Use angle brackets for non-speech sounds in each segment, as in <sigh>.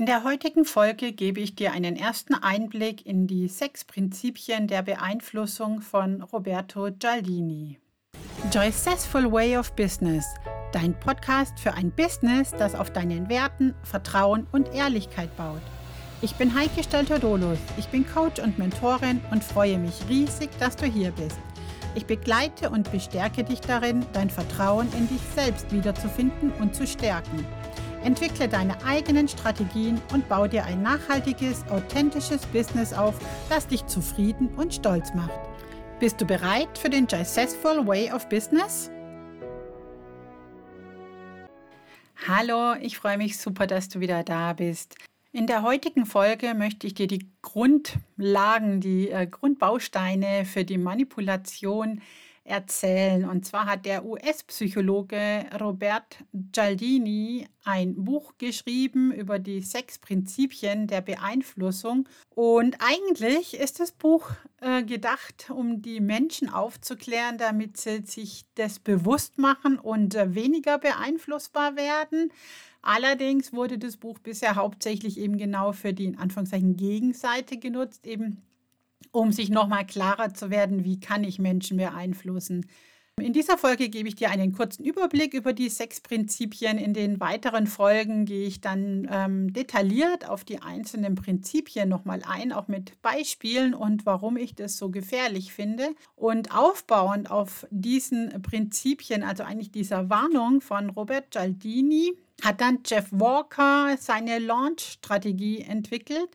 In der heutigen Folge gebe ich dir einen ersten Einblick in die sechs Prinzipien der Beeinflussung von Roberto Gialdini. Joycessful Way of Business, dein Podcast für ein Business, das auf deinen Werten, Vertrauen und Ehrlichkeit baut. Ich bin Heike Stelter-Dolus, ich bin Coach und Mentorin und freue mich riesig, dass du hier bist. Ich begleite und bestärke dich darin, dein Vertrauen in dich selbst wiederzufinden und zu stärken. Entwickle deine eigenen Strategien und baue dir ein nachhaltiges, authentisches Business auf, das dich zufrieden und stolz macht. Bist du bereit für den Successful Way of Business? Hallo, ich freue mich super, dass du wieder da bist. In der heutigen Folge möchte ich dir die Grundlagen, die äh, Grundbausteine für die Manipulation erzählen. Und zwar hat der US-Psychologe Robert Gialdini ein Buch geschrieben über die sechs Prinzipien der Beeinflussung. Und eigentlich ist das Buch äh, gedacht, um die Menschen aufzuklären, damit sie sich das bewusst machen und äh, weniger beeinflussbar werden. Allerdings wurde das Buch bisher hauptsächlich eben genau für die in Anführungszeichen Gegenseite genutzt, eben um sich nochmal klarer zu werden, wie kann ich Menschen beeinflussen. In dieser Folge gebe ich dir einen kurzen Überblick über die sechs Prinzipien. In den weiteren Folgen gehe ich dann ähm, detailliert auf die einzelnen Prinzipien nochmal ein, auch mit Beispielen und warum ich das so gefährlich finde. Und aufbauend auf diesen Prinzipien, also eigentlich dieser Warnung von Robert Gialdini, hat dann Jeff Walker seine Launch-Strategie entwickelt.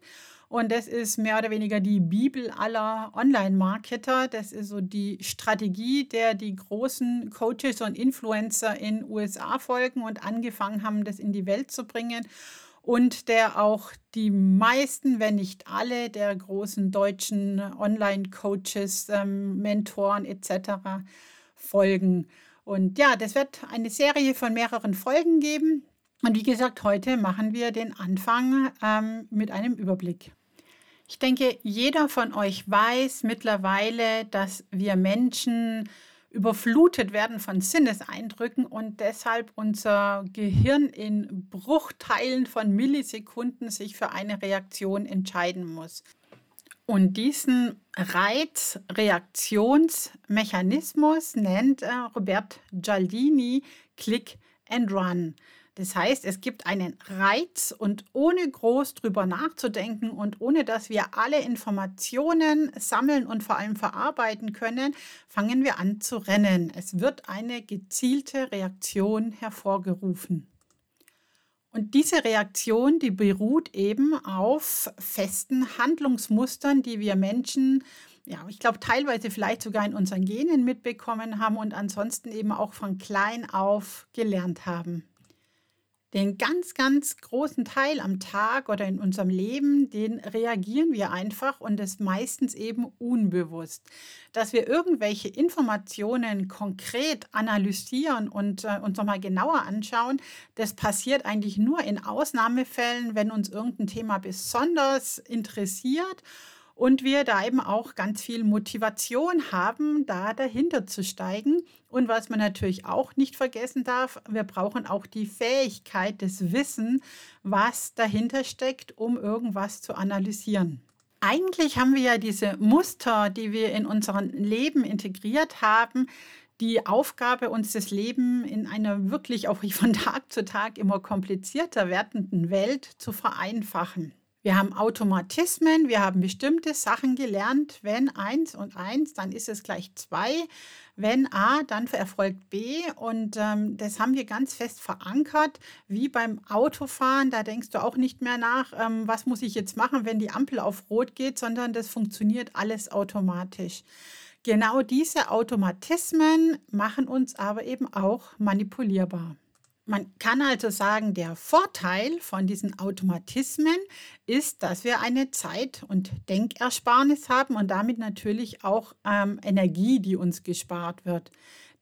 Und das ist mehr oder weniger die Bibel aller Online-Marketer. Das ist so die Strategie, der die großen Coaches und Influencer in USA folgen und angefangen haben, das in die Welt zu bringen. Und der auch die meisten, wenn nicht alle, der großen deutschen Online-Coaches, ähm, Mentoren etc. folgen. Und ja, das wird eine Serie von mehreren Folgen geben. Und wie gesagt, heute machen wir den Anfang ähm, mit einem Überblick. Ich denke, jeder von euch weiß mittlerweile, dass wir Menschen überflutet werden von Sinneseindrücken und deshalb unser Gehirn in Bruchteilen von Millisekunden sich für eine Reaktion entscheiden muss. Und diesen Reizreaktionsmechanismus nennt äh, Robert Gialdini Click and Run. Das heißt, es gibt einen Reiz und ohne groß drüber nachzudenken und ohne dass wir alle Informationen sammeln und vor allem verarbeiten können, fangen wir an zu rennen. Es wird eine gezielte Reaktion hervorgerufen. Und diese Reaktion, die beruht eben auf festen Handlungsmustern, die wir Menschen, ja, ich glaube teilweise vielleicht sogar in unseren Genen mitbekommen haben und ansonsten eben auch von klein auf gelernt haben. Den ganz, ganz großen Teil am Tag oder in unserem Leben, den reagieren wir einfach und das meistens eben unbewusst. Dass wir irgendwelche Informationen konkret analysieren und äh, uns nochmal genauer anschauen, das passiert eigentlich nur in Ausnahmefällen, wenn uns irgendein Thema besonders interessiert und wir da eben auch ganz viel Motivation haben, da dahinter zu steigen. Und was man natürlich auch nicht vergessen darf, wir brauchen auch die Fähigkeit, das Wissen, was dahinter steckt, um irgendwas zu analysieren. Eigentlich haben wir ja diese Muster, die wir in unserem Leben integriert haben, die Aufgabe, uns das Leben in einer wirklich auch von Tag zu Tag immer komplizierter werdenden Welt zu vereinfachen. Wir haben Automatismen, wir haben bestimmte Sachen gelernt. Wenn eins und eins, dann ist es gleich zwei. Wenn A, dann erfolgt B. Und ähm, das haben wir ganz fest verankert, wie beim Autofahren. Da denkst du auch nicht mehr nach, ähm, was muss ich jetzt machen, wenn die Ampel auf Rot geht, sondern das funktioniert alles automatisch. Genau diese Automatismen machen uns aber eben auch manipulierbar. Man kann also sagen, der Vorteil von diesen Automatismen ist, dass wir eine Zeit- und Denkersparnis haben und damit natürlich auch ähm, Energie, die uns gespart wird.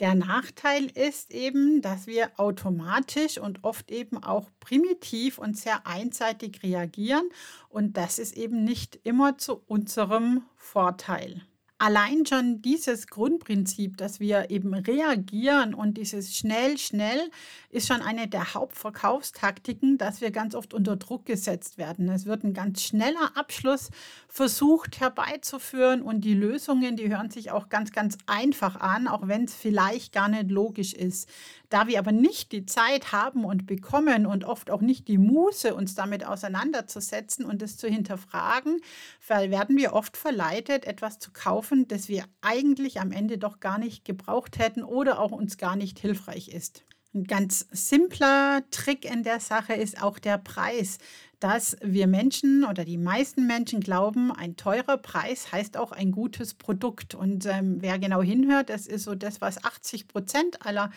Der Nachteil ist eben, dass wir automatisch und oft eben auch primitiv und sehr einseitig reagieren und das ist eben nicht immer zu unserem Vorteil allein schon dieses Grundprinzip, dass wir eben reagieren und dieses schnell, schnell ist schon eine der Hauptverkaufstaktiken, dass wir ganz oft unter Druck gesetzt werden. Es wird ein ganz schneller Abschluss versucht herbeizuführen und die Lösungen, die hören sich auch ganz, ganz einfach an, auch wenn es vielleicht gar nicht logisch ist. Da wir aber nicht die Zeit haben und bekommen und oft auch nicht die Muße, uns damit auseinanderzusetzen und es zu hinterfragen, werden wir oft verleitet, etwas zu kaufen, das wir eigentlich am Ende doch gar nicht gebraucht hätten oder auch uns gar nicht hilfreich ist. Ein ganz simpler Trick in der Sache ist auch der Preis, dass wir Menschen oder die meisten Menschen glauben, ein teurer Preis heißt auch ein gutes Produkt. Und ähm, wer genau hinhört, das ist so das, was 80 Prozent aller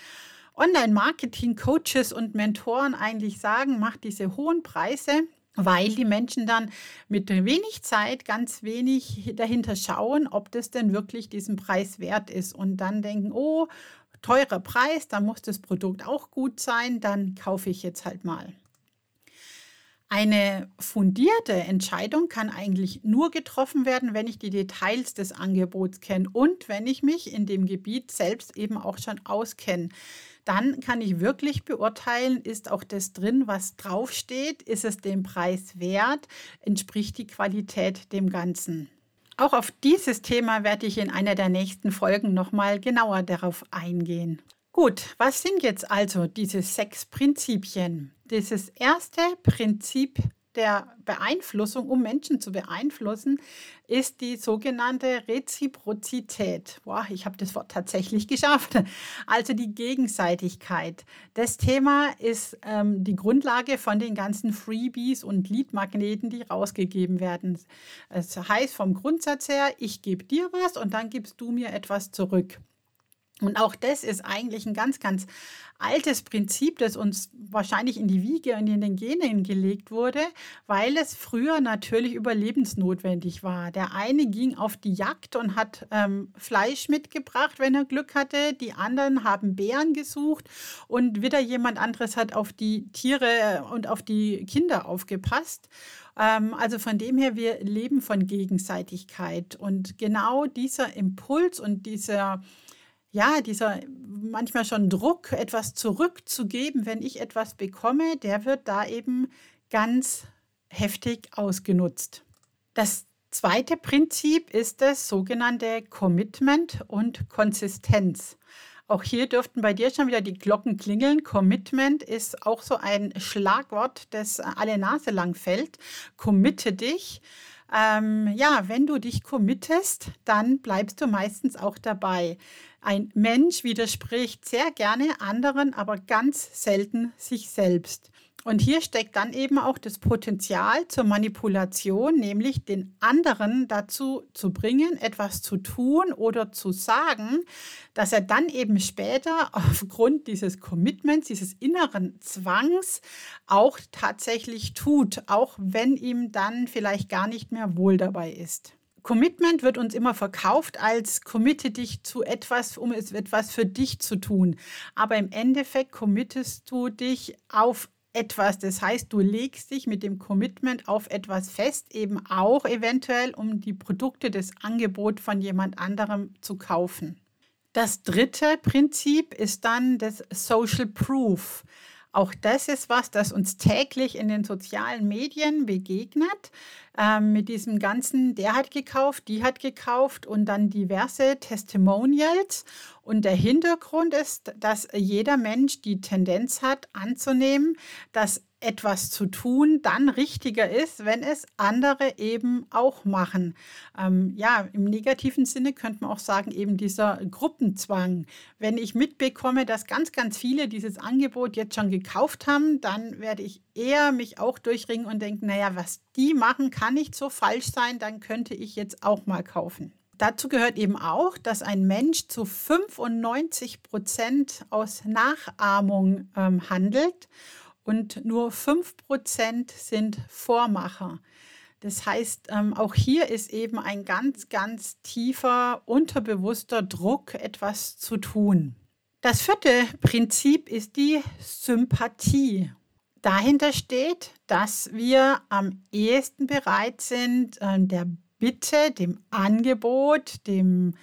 Online-Marketing-Coaches und Mentoren eigentlich sagen, macht diese hohen Preise weil die Menschen dann mit wenig Zeit ganz wenig dahinter schauen, ob das denn wirklich diesen Preis wert ist und dann denken, oh, teurer Preis, da muss das Produkt auch gut sein, dann kaufe ich jetzt halt mal. Eine fundierte Entscheidung kann eigentlich nur getroffen werden, wenn ich die Details des Angebots kenne und wenn ich mich in dem Gebiet selbst eben auch schon auskenne. Dann kann ich wirklich beurteilen, ist auch das drin, was draufsteht, ist es dem Preis wert, entspricht die Qualität dem Ganzen. Auch auf dieses Thema werde ich in einer der nächsten Folgen nochmal genauer darauf eingehen. Gut, was sind jetzt also diese sechs Prinzipien? Dieses erste Prinzip der Beeinflussung, um Menschen zu beeinflussen, ist die sogenannte Reziprozität. Boah, ich habe das Wort tatsächlich <laughs> geschafft. Also die Gegenseitigkeit. Das Thema ist ähm, die Grundlage von den ganzen Freebies und Leadmagneten, die rausgegeben werden. Es heißt vom Grundsatz her, ich gebe dir was und dann gibst du mir etwas zurück. Und auch das ist eigentlich ein ganz, ganz altes Prinzip, das uns wahrscheinlich in die Wiege und in den Genen gelegt wurde, weil es früher natürlich überlebensnotwendig war. Der eine ging auf die Jagd und hat ähm, Fleisch mitgebracht, wenn er Glück hatte. Die anderen haben Bären gesucht und wieder jemand anderes hat auf die Tiere und auf die Kinder aufgepasst. Ähm, also von dem her, wir leben von Gegenseitigkeit. Und genau dieser Impuls und dieser ja, dieser manchmal schon Druck, etwas zurückzugeben, wenn ich etwas bekomme, der wird da eben ganz heftig ausgenutzt. Das zweite Prinzip ist das sogenannte Commitment und Konsistenz. Auch hier dürften bei dir schon wieder die Glocken klingeln. Commitment ist auch so ein Schlagwort, das alle Nase lang fällt. Committe dich. Ähm, ja, wenn du dich committest, dann bleibst du meistens auch dabei. Ein Mensch widerspricht sehr gerne anderen, aber ganz selten sich selbst. Und hier steckt dann eben auch das Potenzial zur Manipulation, nämlich den anderen dazu zu bringen, etwas zu tun oder zu sagen, dass er dann eben später <laughs> aufgrund dieses Commitments, dieses inneren Zwangs auch tatsächlich tut, auch wenn ihm dann vielleicht gar nicht mehr wohl dabei ist. Commitment wird uns immer verkauft als committe dich zu etwas, um es etwas für dich zu tun. Aber im Endeffekt committest du dich auf etwas. Das heißt, du legst dich mit dem Commitment auf etwas fest, eben auch eventuell, um die Produkte des Angebots von jemand anderem zu kaufen. Das dritte Prinzip ist dann das Social Proof. Auch das ist was, das uns täglich in den sozialen Medien begegnet. Ähm, mit diesem ganzen, der hat gekauft, die hat gekauft und dann diverse Testimonials. Und der Hintergrund ist, dass jeder Mensch die Tendenz hat anzunehmen, dass etwas zu tun dann richtiger ist, wenn es andere eben auch machen. Ähm, ja, im negativen Sinne könnte man auch sagen, eben dieser Gruppenzwang. Wenn ich mitbekomme, dass ganz, ganz viele dieses Angebot jetzt schon gekauft haben, dann werde ich eher mich auch durchringen und denken, naja, was die machen, kann nicht so falsch sein, dann könnte ich jetzt auch mal kaufen. Dazu gehört eben auch, dass ein Mensch zu 95 Prozent aus Nachahmung ähm, handelt und nur 5% sind Vormacher. Das heißt, ähm, auch hier ist eben ein ganz, ganz tiefer, unterbewusster Druck, etwas zu tun. Das vierte Prinzip ist die Sympathie. Dahinter steht, dass wir am ehesten bereit sind, äh, der Bitte, dem Angebot, dem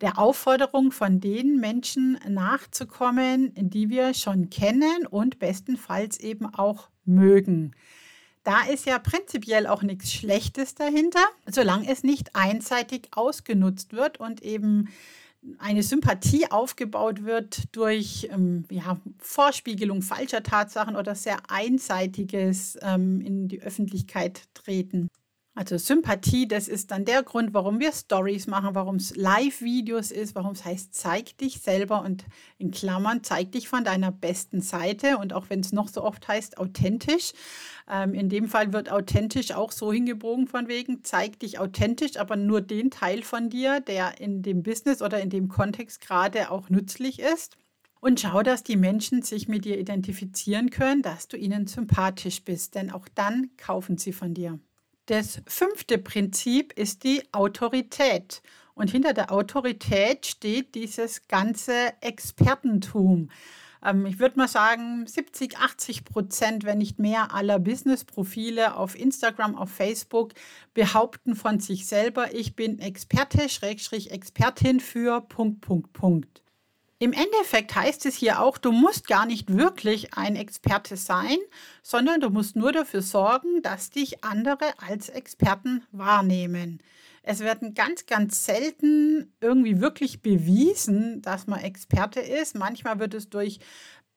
der Aufforderung von den Menschen nachzukommen, die wir schon kennen und bestenfalls eben auch mögen. Da ist ja prinzipiell auch nichts Schlechtes dahinter, solange es nicht einseitig ausgenutzt wird und eben eine Sympathie aufgebaut wird durch ähm, ja, Vorspiegelung falscher Tatsachen oder sehr einseitiges ähm, in die Öffentlichkeit treten. Also Sympathie, das ist dann der Grund, warum wir Stories machen, warum es Live-Videos ist, warum es heißt, zeig dich selber und in Klammern, zeig dich von deiner besten Seite und auch wenn es noch so oft heißt, authentisch. Ähm, in dem Fall wird authentisch auch so hingebogen von wegen, zeig dich authentisch, aber nur den Teil von dir, der in dem Business oder in dem Kontext gerade auch nützlich ist. Und schau, dass die Menschen sich mit dir identifizieren können, dass du ihnen sympathisch bist, denn auch dann kaufen sie von dir. Das fünfte Prinzip ist die Autorität. Und hinter der Autorität steht dieses ganze Expertentum. Ähm, ich würde mal sagen, 70, 80 Prozent, wenn nicht mehr, aller Business-Profile auf Instagram, auf Facebook behaupten von sich selber, ich bin Experte, Schrägstrich Expertin für Punkt, Punkt, Punkt. Im Endeffekt heißt es hier auch, du musst gar nicht wirklich ein Experte sein, sondern du musst nur dafür sorgen, dass dich andere als Experten wahrnehmen. Es werden ganz, ganz selten irgendwie wirklich bewiesen, dass man Experte ist. Manchmal wird es durch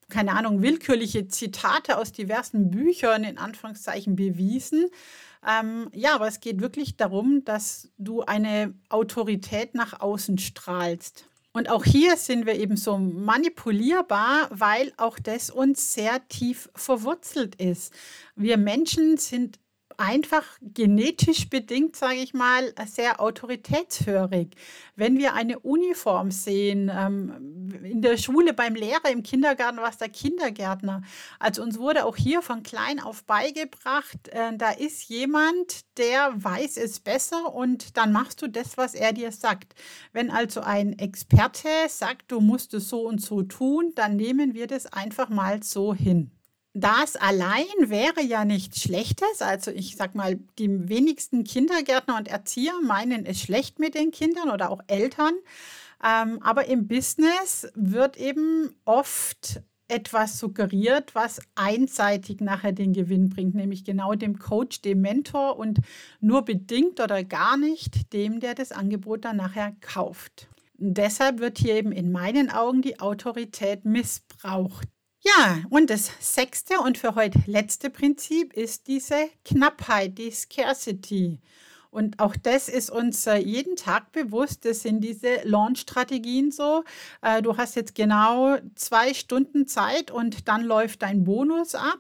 keine Ahnung, willkürliche Zitate aus diversen Büchern in Anführungszeichen bewiesen. Ähm, ja, aber es geht wirklich darum, dass du eine Autorität nach außen strahlst. Und auch hier sind wir eben so manipulierbar, weil auch das uns sehr tief verwurzelt ist. Wir Menschen sind einfach genetisch bedingt, sage ich mal, sehr autoritätshörig. Wenn wir eine Uniform sehen, ähm, in der Schule, beim Lehrer, im Kindergarten war es der Kindergärtner. Also uns wurde auch hier von klein auf beigebracht, äh, da ist jemand, der weiß es besser und dann machst du das, was er dir sagt. Wenn also ein Experte sagt, du musst es so und so tun, dann nehmen wir das einfach mal so hin das allein wäre ja nichts Schlechtes. Also ich sag mal, die wenigsten Kindergärtner und Erzieher meinen es schlecht mit den Kindern oder auch Eltern. Ähm, aber im Business wird eben oft etwas suggeriert, was einseitig nachher den Gewinn bringt, nämlich genau dem Coach, dem Mentor und nur bedingt oder gar nicht dem, der das Angebot dann nachher kauft. Und deshalb wird hier eben in meinen Augen die Autorität missbraucht. Ja, und das sechste und für heute letzte Prinzip ist diese Knappheit, die Scarcity. Und auch das ist uns jeden Tag bewusst. Das sind diese Launch-Strategien so. Äh, du hast jetzt genau zwei Stunden Zeit und dann läuft dein Bonus ab.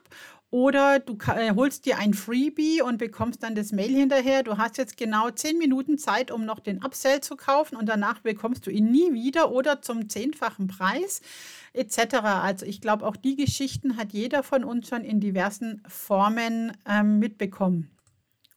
Oder du äh, holst dir ein Freebie und bekommst dann das Mail hinterher. Du hast jetzt genau zehn Minuten Zeit, um noch den Upsell zu kaufen und danach bekommst du ihn nie wieder oder zum zehnfachen Preis etc. Also ich glaube, auch die Geschichten hat jeder von uns schon in diversen Formen ähm, mitbekommen.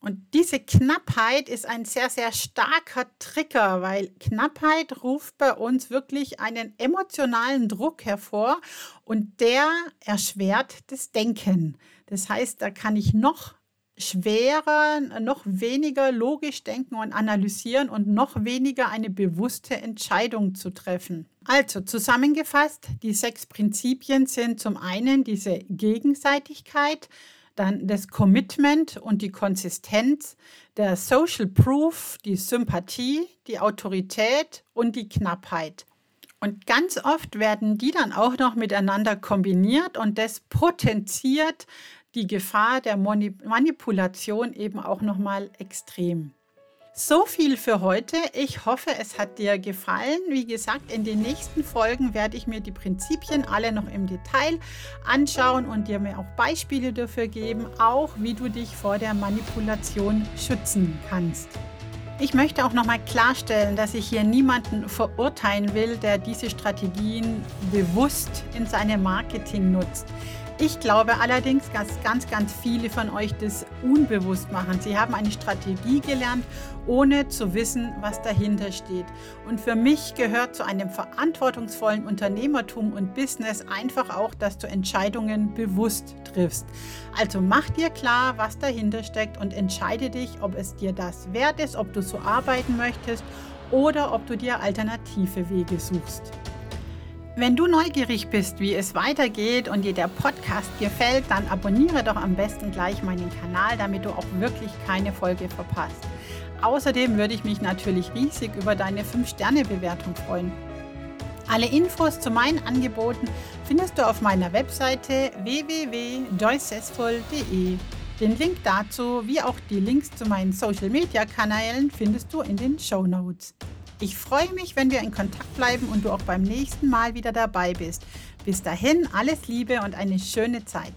Und diese Knappheit ist ein sehr, sehr starker Trigger, weil Knappheit ruft bei uns wirklich einen emotionalen Druck hervor und der erschwert das Denken. Das heißt, da kann ich noch schwerer, noch weniger logisch denken und analysieren und noch weniger eine bewusste Entscheidung zu treffen. Also zusammengefasst, die sechs Prinzipien sind zum einen diese Gegenseitigkeit, dann das Commitment und die Konsistenz, der Social Proof, die Sympathie, die Autorität und die Knappheit. Und ganz oft werden die dann auch noch miteinander kombiniert und das potenziert die Gefahr der Manipulation eben auch noch mal extrem. So viel für heute. Ich hoffe, es hat dir gefallen. Wie gesagt, in den nächsten Folgen werde ich mir die Prinzipien alle noch im Detail anschauen und dir mir auch Beispiele dafür geben, auch wie du dich vor der Manipulation schützen kannst. Ich möchte auch nochmal klarstellen, dass ich hier niemanden verurteilen will, der diese Strategien bewusst in seinem Marketing nutzt. Ich glaube allerdings, dass ganz, ganz viele von euch das unbewusst machen. Sie haben eine Strategie gelernt, ohne zu wissen, was dahinter steht. Und für mich gehört zu einem verantwortungsvollen Unternehmertum und Business einfach auch, dass du Entscheidungen bewusst triffst. Also mach dir klar, was dahinter steckt und entscheide dich, ob es dir das wert ist, ob du so arbeiten möchtest oder ob du dir alternative Wege suchst. Wenn du neugierig bist, wie es weitergeht und dir der Podcast gefällt, dann abonniere doch am besten gleich meinen Kanal, damit du auch wirklich keine Folge verpasst. Außerdem würde ich mich natürlich riesig über deine 5-Sterne-Bewertung freuen. Alle Infos zu meinen Angeboten findest du auf meiner Webseite www.joycessful.de. Den Link dazu, wie auch die Links zu meinen Social-Media-Kanälen findest du in den Show Notes. Ich freue mich, wenn wir in Kontakt bleiben und du auch beim nächsten Mal wieder dabei bist. Bis dahin alles Liebe und eine schöne Zeit.